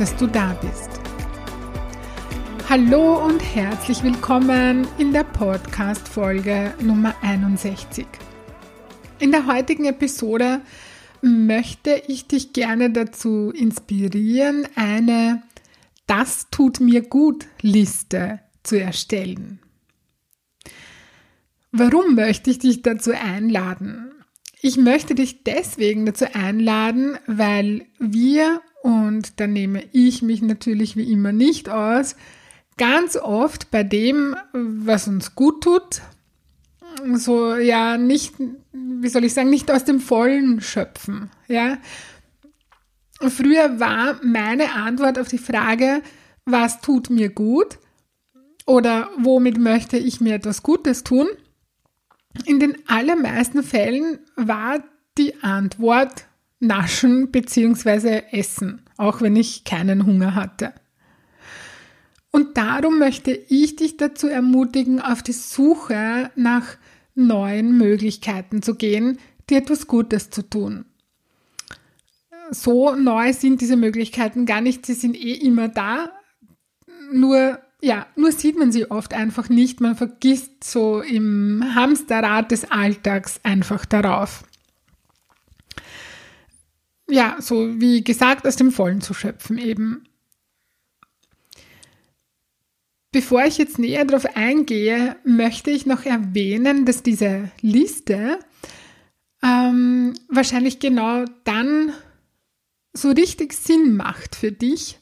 dass du da bist. Hallo und herzlich willkommen in der Podcast-Folge Nummer 61. In der heutigen Episode möchte ich dich gerne dazu inspirieren, eine Das tut mir gut Liste zu erstellen. Warum möchte ich dich dazu einladen? Ich möchte dich deswegen dazu einladen, weil wir, und da nehme ich mich natürlich wie immer nicht aus, ganz oft bei dem, was uns gut tut, so ja nicht, wie soll ich sagen, nicht aus dem Vollen schöpfen. Ja, früher war meine Antwort auf die Frage, was tut mir gut oder womit möchte ich mir etwas Gutes tun, in den allermeisten Fällen war die Antwort Naschen bzw. Essen, auch wenn ich keinen Hunger hatte. Und darum möchte ich dich dazu ermutigen, auf die Suche nach neuen Möglichkeiten zu gehen, dir etwas Gutes zu tun. So neu sind diese Möglichkeiten gar nicht, sie sind eh immer da, nur ja, nur sieht man sie oft einfach nicht. Man vergisst so im Hamsterrad des Alltags einfach darauf. Ja, so wie gesagt, aus dem Vollen zu schöpfen eben. Bevor ich jetzt näher darauf eingehe, möchte ich noch erwähnen, dass diese Liste ähm, wahrscheinlich genau dann so richtig Sinn macht für dich,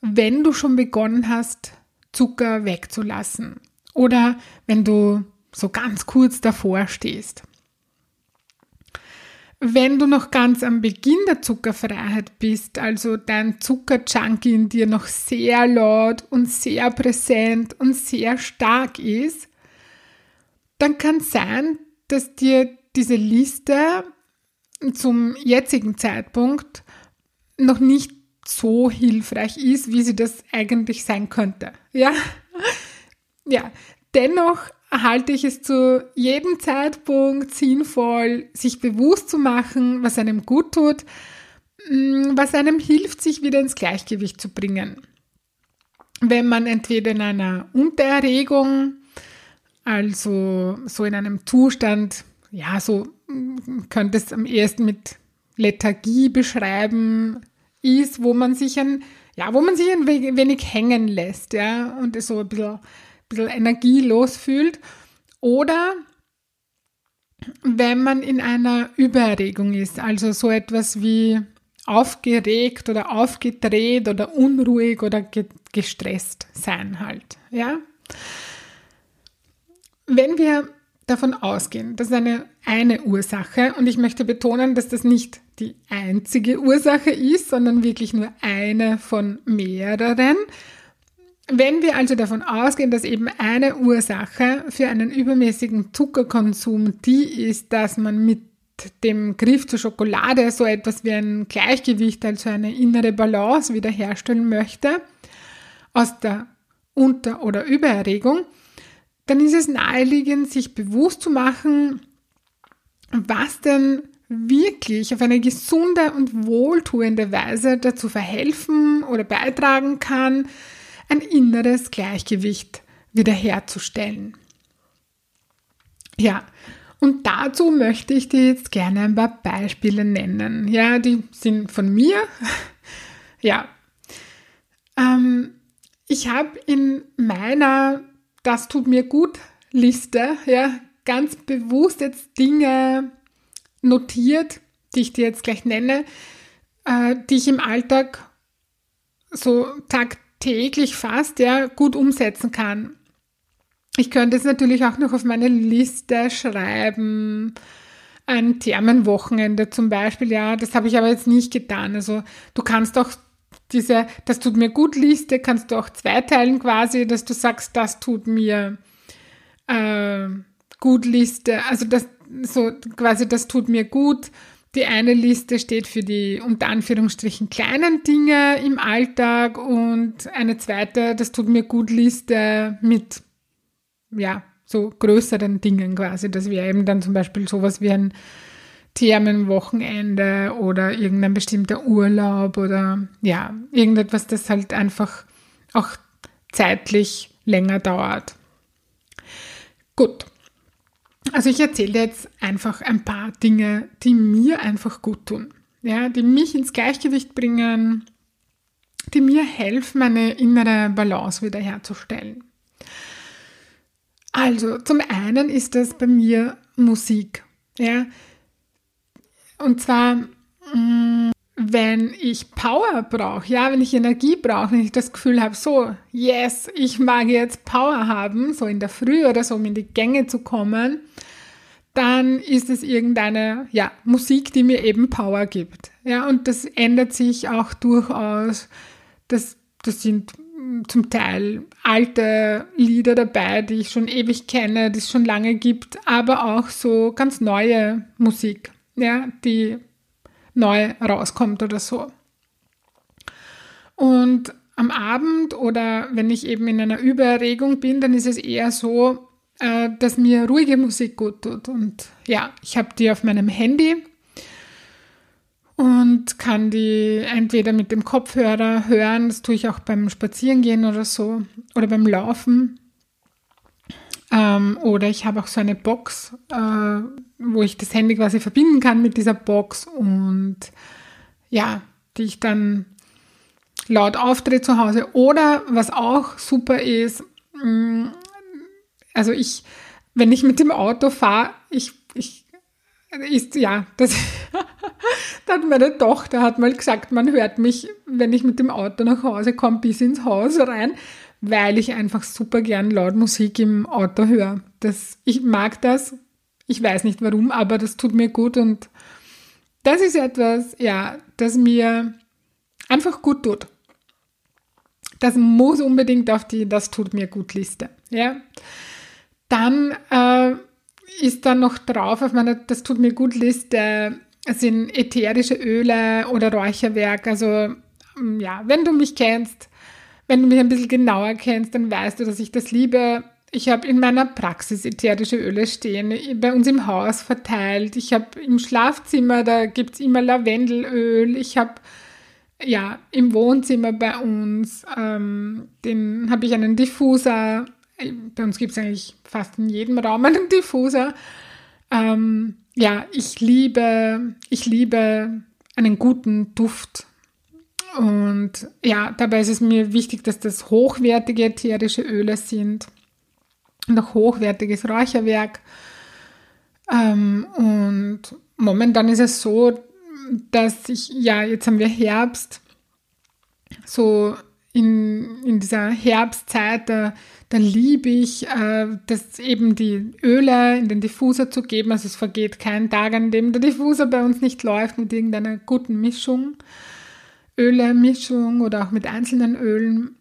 wenn du schon begonnen hast, Zucker wegzulassen. Oder wenn du so ganz kurz davor stehst. Wenn du noch ganz am Beginn der Zuckerfreiheit bist, also dein Zuckerjunkie in dir noch sehr laut und sehr präsent und sehr stark ist, dann kann es sein, dass dir diese Liste zum jetzigen Zeitpunkt noch nicht so hilfreich ist, wie sie das eigentlich sein könnte. Ja, ja. Dennoch halte ich es zu jedem Zeitpunkt sinnvoll, sich bewusst zu machen, was einem gut tut, mm, was einem hilft, sich wieder ins Gleichgewicht zu bringen. Wenn man entweder in einer Untererregung, also so in einem Zustand, ja, so mm, könnte es am ehesten mit Lethargie beschreiben, ist, wo man sich ein, ja, wo man sich ein wenig hängen lässt, ja, und so ein bisschen, bisschen energielos fühlt. Oder wenn man in einer Übererregung ist, also so etwas wie aufgeregt oder aufgedreht oder unruhig oder gestresst sein halt, ja. Wenn wir davon ausgehen, das ist eine, eine Ursache und ich möchte betonen, dass das nicht die einzige Ursache ist, sondern wirklich nur eine von mehreren. Wenn wir also davon ausgehen, dass eben eine Ursache für einen übermäßigen Zuckerkonsum die ist, dass man mit dem Griff zur Schokolade so etwas wie ein Gleichgewicht, also eine innere Balance wiederherstellen möchte, aus der Unter- oder Übererregung, dann ist es naheliegend, sich bewusst zu machen, was denn wirklich auf eine gesunde und wohltuende Weise dazu verhelfen oder beitragen kann, ein inneres Gleichgewicht wiederherzustellen. Ja, und dazu möchte ich dir jetzt gerne ein paar Beispiele nennen. Ja, die sind von mir. ja. Ähm, ich habe in meiner Das tut mir gut Liste, ja, ganz bewusst jetzt Dinge notiert, die ich dir jetzt gleich nenne, äh, die ich im Alltag so tagtäglich fast ja, gut umsetzen kann. Ich könnte es natürlich auch noch auf meine Liste schreiben. Ein Thermenwochenende zum Beispiel, ja, das habe ich aber jetzt nicht getan. Also du kannst auch diese, das tut mir gut Liste kannst du auch zweiteilen quasi, dass du sagst, das tut mir äh, gut Liste, also das so quasi, das tut mir gut. Die eine Liste steht für die unter Anführungsstrichen kleinen Dinge im Alltag und eine zweite, das tut mir gut Liste mit ja so größeren Dingen quasi. Das wäre eben dann zum Beispiel sowas wie ein Themenwochenende oder irgendein bestimmter Urlaub oder ja, irgendetwas, das halt einfach auch zeitlich länger dauert. Gut. Also ich erzähle jetzt einfach ein paar Dinge, die mir einfach gut tun. Ja, die mich ins Gleichgewicht bringen, die mir helfen, meine innere Balance wiederherzustellen. Also, zum einen ist das bei mir Musik. Ja, und zwar, mm, wenn ich Power brauche, ja, wenn ich Energie brauche, wenn ich das Gefühl habe, so, yes, ich mag jetzt Power haben, so in der Früh oder so, um in die Gänge zu kommen, dann ist es irgendeine, ja, Musik, die mir eben Power gibt. Ja, und das ändert sich auch durchaus. Das, das sind zum Teil alte Lieder dabei, die ich schon ewig kenne, die es schon lange gibt, aber auch so ganz neue Musik ja, die neu rauskommt oder so. Und am Abend oder wenn ich eben in einer Übererregung bin, dann ist es eher so, äh, dass mir ruhige Musik gut tut. Und ja, ich habe die auf meinem Handy und kann die entweder mit dem Kopfhörer hören, das tue ich auch beim Spazierengehen oder so, oder beim Laufen. Ähm, oder ich habe auch so eine Box, äh, wo ich das Handy quasi verbinden kann mit dieser Box und ja, die ich dann laut aufdrehe zu Hause. Oder was auch super ist, mh, mm, also ich, wenn ich mit dem Auto fahre, ich, ich, ist, ja, das, da hat meine Tochter hat mal gesagt, man hört mich, wenn ich mit dem Auto nach Hause komme, bis ins Haus rein, weil ich einfach super gern laut Musik im Auto höre. Das, ich mag das. Ich weiß nicht warum, aber das tut mir gut und das ist etwas, ja, das mir einfach gut tut. Das muss unbedingt auf die Das tut mir gut Liste. Ja. Dann äh, ist da noch drauf auf meiner Das tut mir gut Liste sind ätherische Öle oder Räucherwerk. Also ja, wenn du mich kennst, wenn du mich ein bisschen genauer kennst, dann weißt du, dass ich das liebe. Ich habe in meiner Praxis ätherische Öle stehen, bei uns im Haus verteilt. Ich habe im Schlafzimmer, da gibt es immer Lavendelöl. Ich habe ja im Wohnzimmer bei uns, ähm, den habe ich einen Diffuser. Bei uns gibt es eigentlich fast in jedem Raum einen Diffuser. Ähm, ja, ich liebe, ich liebe einen guten Duft und ja, dabei ist es mir wichtig, dass das hochwertige ätherische Öle sind und auch hochwertiges Räucherwerk. Ähm, und momentan ist es so, dass ich, ja, jetzt haben wir Herbst, so in, in dieser Herbstzeit, da, da liebe ich, äh, das eben die Öle in den Diffuser zu geben. Also es vergeht kein Tag, an dem der Diffuser bei uns nicht läuft mit irgendeiner guten Mischung. Öle-Mischung oder auch mit einzelnen Ölen.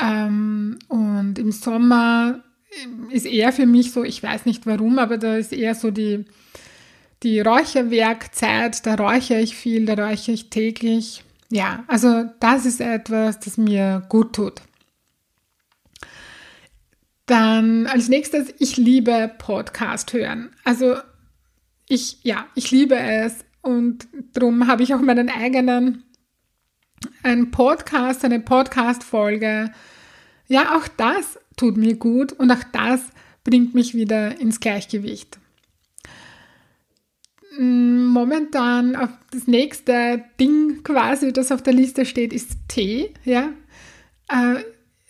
Ähm, und im Sommer ist eher für mich so, ich weiß nicht warum, aber da ist eher so die, die Räucherwerkzeit, da räuchere ich viel, da räuchere ich täglich. Ja, also das ist etwas, das mir gut tut. Dann als nächstes, ich liebe Podcast hören. Also ich, ja, ich liebe es und darum habe ich auch meinen eigenen ein Podcast, eine Podcast-Folge. Ja, auch das tut mir gut und auch das bringt mich wieder ins Gleichgewicht. Mm, momentan das nächste Ding quasi, das auf der Liste steht, ist Tee. Ja? Äh,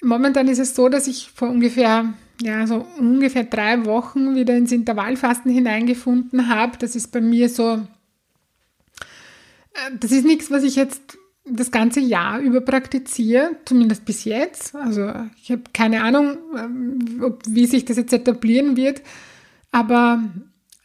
momentan ist es so, dass ich vor ungefähr, ja, so ungefähr drei Wochen wieder ins Intervallfasten hineingefunden habe. Das ist bei mir so, äh, das ist nichts, was ich jetzt das ganze Jahr über praktiziere, zumindest bis jetzt. Also ich habe keine Ahnung, ähm, wie sich das jetzt etablieren wird, aber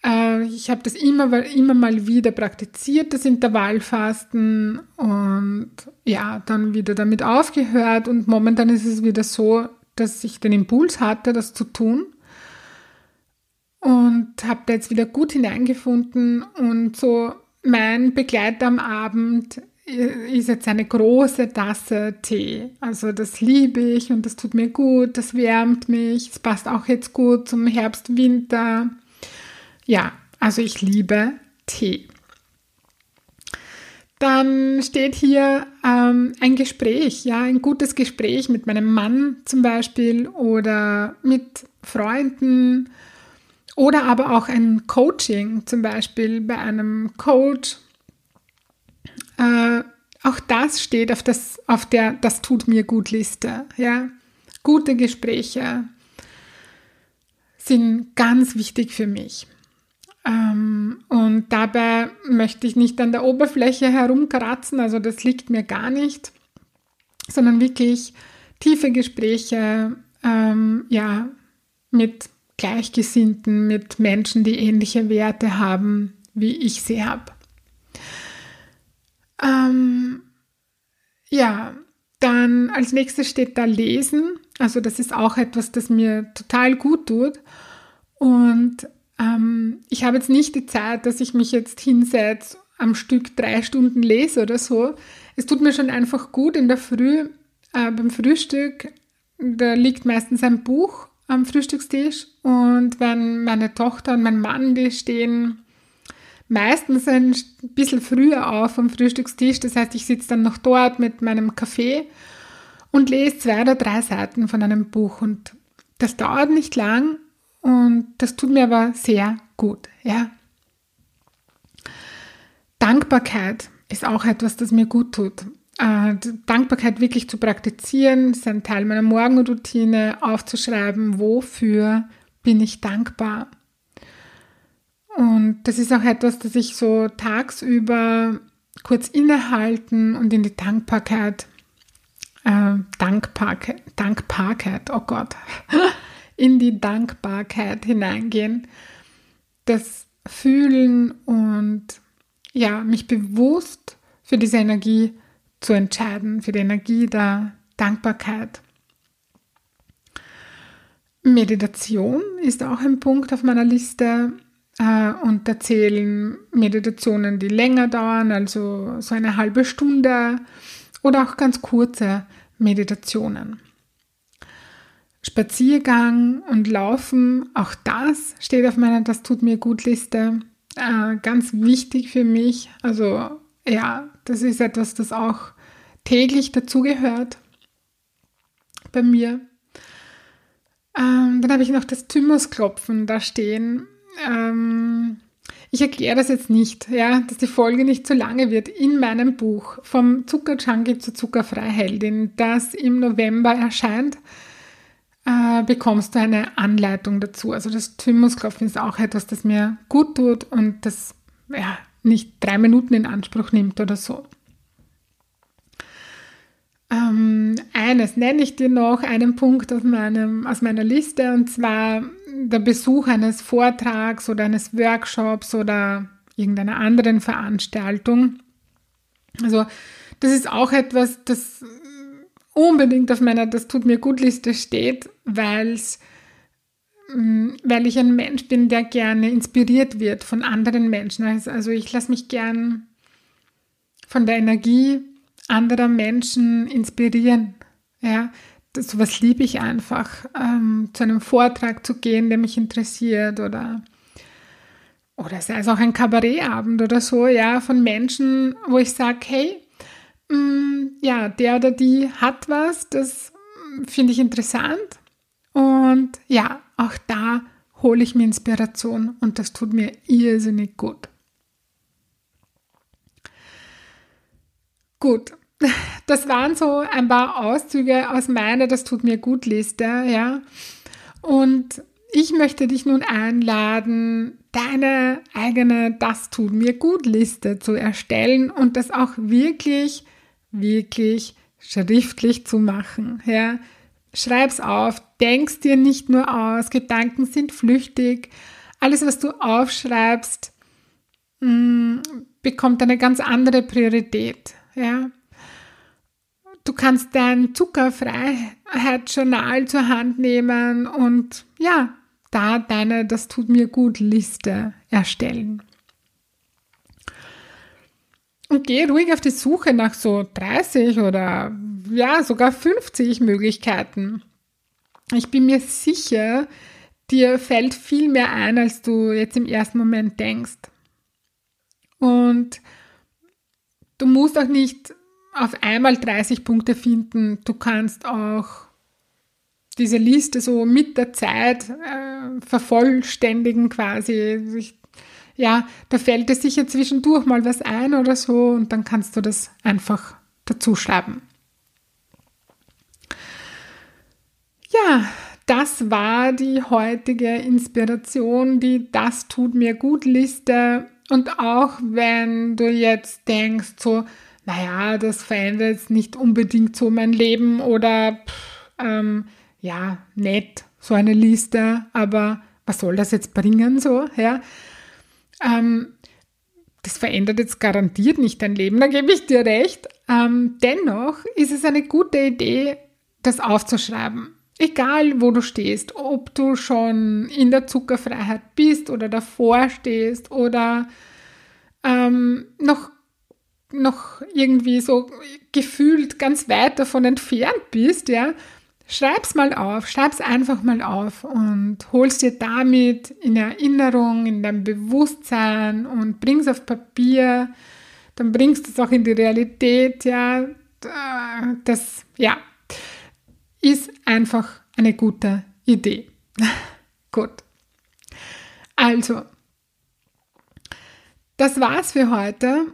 Äh, ich habe das immer, immer mal wieder praktiziert, das Intervallfasten. Und ja, dann wieder damit aufgehört. Und momentan ist es wieder so, dass ich den Impuls hatte, das zu tun. Und habe da jetzt wieder gut hineingefunden. Und so mein Begleiter am Abend ist jetzt eine große Tasse Tee. Also das liebe ich und das tut mir gut, das wärmt mich, es passt auch jetzt gut zum Herbst, Winter. Ja, also ich liebe Tee. Dann steht hier ähm, ein Gespräch, ja, ein gutes Gespräch mit meinem Mann zum Beispiel oder mit Freunden oder aber auch ein Coaching, zum Beispiel bei einem Coach. Äh, auch das steht auf, das, auf der Das tut mir gut Liste. Ja? Gute Gespräche sind ganz wichtig für mich. Ähm, und dabei möchte ich nicht an der Oberfläche herumkratzen, also das liegt mir gar nicht, sondern wirklich tiefe Gespräche ähm, ja, mit Gleichgesinnten, mit Menschen, die ähnliche Werte haben, wie ich sie habe. Ähm, ja, dann als nächstes steht da Lesen. Also das ist auch etwas, das mir total gut tut. Und ähm, ich habe jetzt nicht die Zeit, dass ich mich jetzt hinsetze, am Stück drei Stunden lese oder so. Es tut mir schon einfach gut in der Früh äh, beim Frühstück. Da liegt meistens ein Buch am Frühstückstisch und wenn meine Tochter und mein Mann, die stehen meistens ein bisschen früher auf am Frühstückstisch. Das heißt, ich sitze dann noch dort mit meinem Kaffee und lese zwei oder drei Seiten von einem Buch und das dauert nicht lang und das tut mir aber sehr gut, ja. Dankbarkeit ist auch etwas, das mir gut tut äh, Dankbarkeit wirklich zu praktizieren, ist ein Teil meiner Morgenroutine, aufzuschreiben, wofür bin ich dankbar. Und das ist auch etwas, das ich so tagsüber kurz innehalten und in die Dankbarkeit, äh, Dankbarkeit, Dankbarkeit, oh Gott, in die Dankbarkeit hineingehen, das Fühlen und ja, mich bewusst für diese Energie zu entscheiden, für die Energie der Dankbarkeit. Meditation ist auch ein Punkt auf meiner Liste äh, und da zählen Meditationen, die länger dauern, also so eine halbe Stunde oder auch ganz kurze Meditationen. Spaziergang und Laufen, auch das steht auf meiner Das tut mir gut Liste. Äh, ganz wichtig für mich. Also ja, das ist etwas, das auch täglich dazugehört bei mir. Ähm, dann habe ich noch das Thymusklopfen da stehen. Ähm, ich erkläre das jetzt nicht, ja, dass die Folge nicht zu lange wird. In meinem Buch vom Zuckerjunkie zur Zuckerfreiheldin, das im November erscheint, äh, bekommst du eine Anleitung dazu. Also das Thymusklopfen ist auch etwas, das mir gut tut und das ja, nicht drei Minuten in Anspruch nimmt oder so. Ähm, eines nenne ich dir noch, einen Punkt aus, meinem, aus meiner Liste, und zwar der Besuch eines Vortrags oder eines Workshops oder irgendeiner anderen Veranstaltung. Also das ist auch etwas, das unbedingt auf meiner Das tut mir gut Liste steht, weil's, mm, weil ich ein Mensch bin, der gerne inspiriert wird von anderen Menschen. Also, also ich lasse mich gern von der Energie anderer Menschen inspirieren. Ja, das, sowas liebe ich einfach, ähm, zu einem Vortrag zu gehen, der mich interessiert oder oder sei es auch ein Kabarettabend oder so, ja, von Menschen, wo ich sage, hey, mh, mm, ja, der oder die hat was, das finde ich interessant und ja, auch da hole ich mir Inspiration und das tut mir irrsinnig gut. Gut, das waren so ein paar Auszüge aus meiner Das tut mir gut Liste, ja. Und ich möchte dich nun einladen, deine eigene Das tut mir gut Liste zu erstellen und das auch wirklich, wirklich schriftlich zu machen, ja. Schreib's auf, denkst dir nicht nur aus, Gedanken sind flüchtig, alles, was du aufschreibst, mm, bekommt eine ganz andere Priorität. Ja? Du kannst dein Zuckerfreiheitsjournal zur Hand nehmen und ja, da deine Das tut mir gut Liste erstellen. Und geh ruhig auf die Suche nach so 30 oder ja, sogar 50 Möglichkeiten. Ich bin mir sicher, dir fällt viel mehr ein, als du jetzt im ersten Moment denkst. Und du musst auch nicht auf einmal 30 Punkte finden. Du kannst auch diese Liste so mit der Zeit äh, vervollständigen quasi. Ich, ja, da fällt dir sicher zwischendurch mal was ein oder so und dann kannst du das einfach dazu schreiben. Ja, das war die heutige Inspiration, die Das tut mir gut Liste. Und auch wenn du jetzt denkst, so, naja, das verändert jetzt nicht unbedingt so mein Leben oder pff, ähm, ja, nett, so eine Liste, aber was soll das jetzt bringen, so, ja? Ähm, das verändert jetzt garantiert nicht dein Leben, da gebe ich dir recht. Ähm, dennoch ist es eine gute Idee, das aufzuschreiben. Egal, wo du stehst, ob du schon in der Zuckerfreiheit bist oder davor stehst oder ähm, noch noch irgendwie so gefühlt ganz weit davon entfernt bist, ja, schreib's mal auf, schreib's einfach mal auf und holst dir damit in Erinnerung, in dein Bewusstsein und bring's auf Papier, dann bringst du es auch in die Realität, ja, das, ja, ist einfach eine gute Idee. Gut. Also, das war's für heute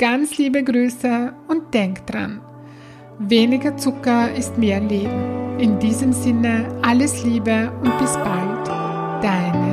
Ganz liebe Grüße und denk dran, weniger Zucker ist mehr Leben. In diesem Sinne alles Liebe und bis bald, deine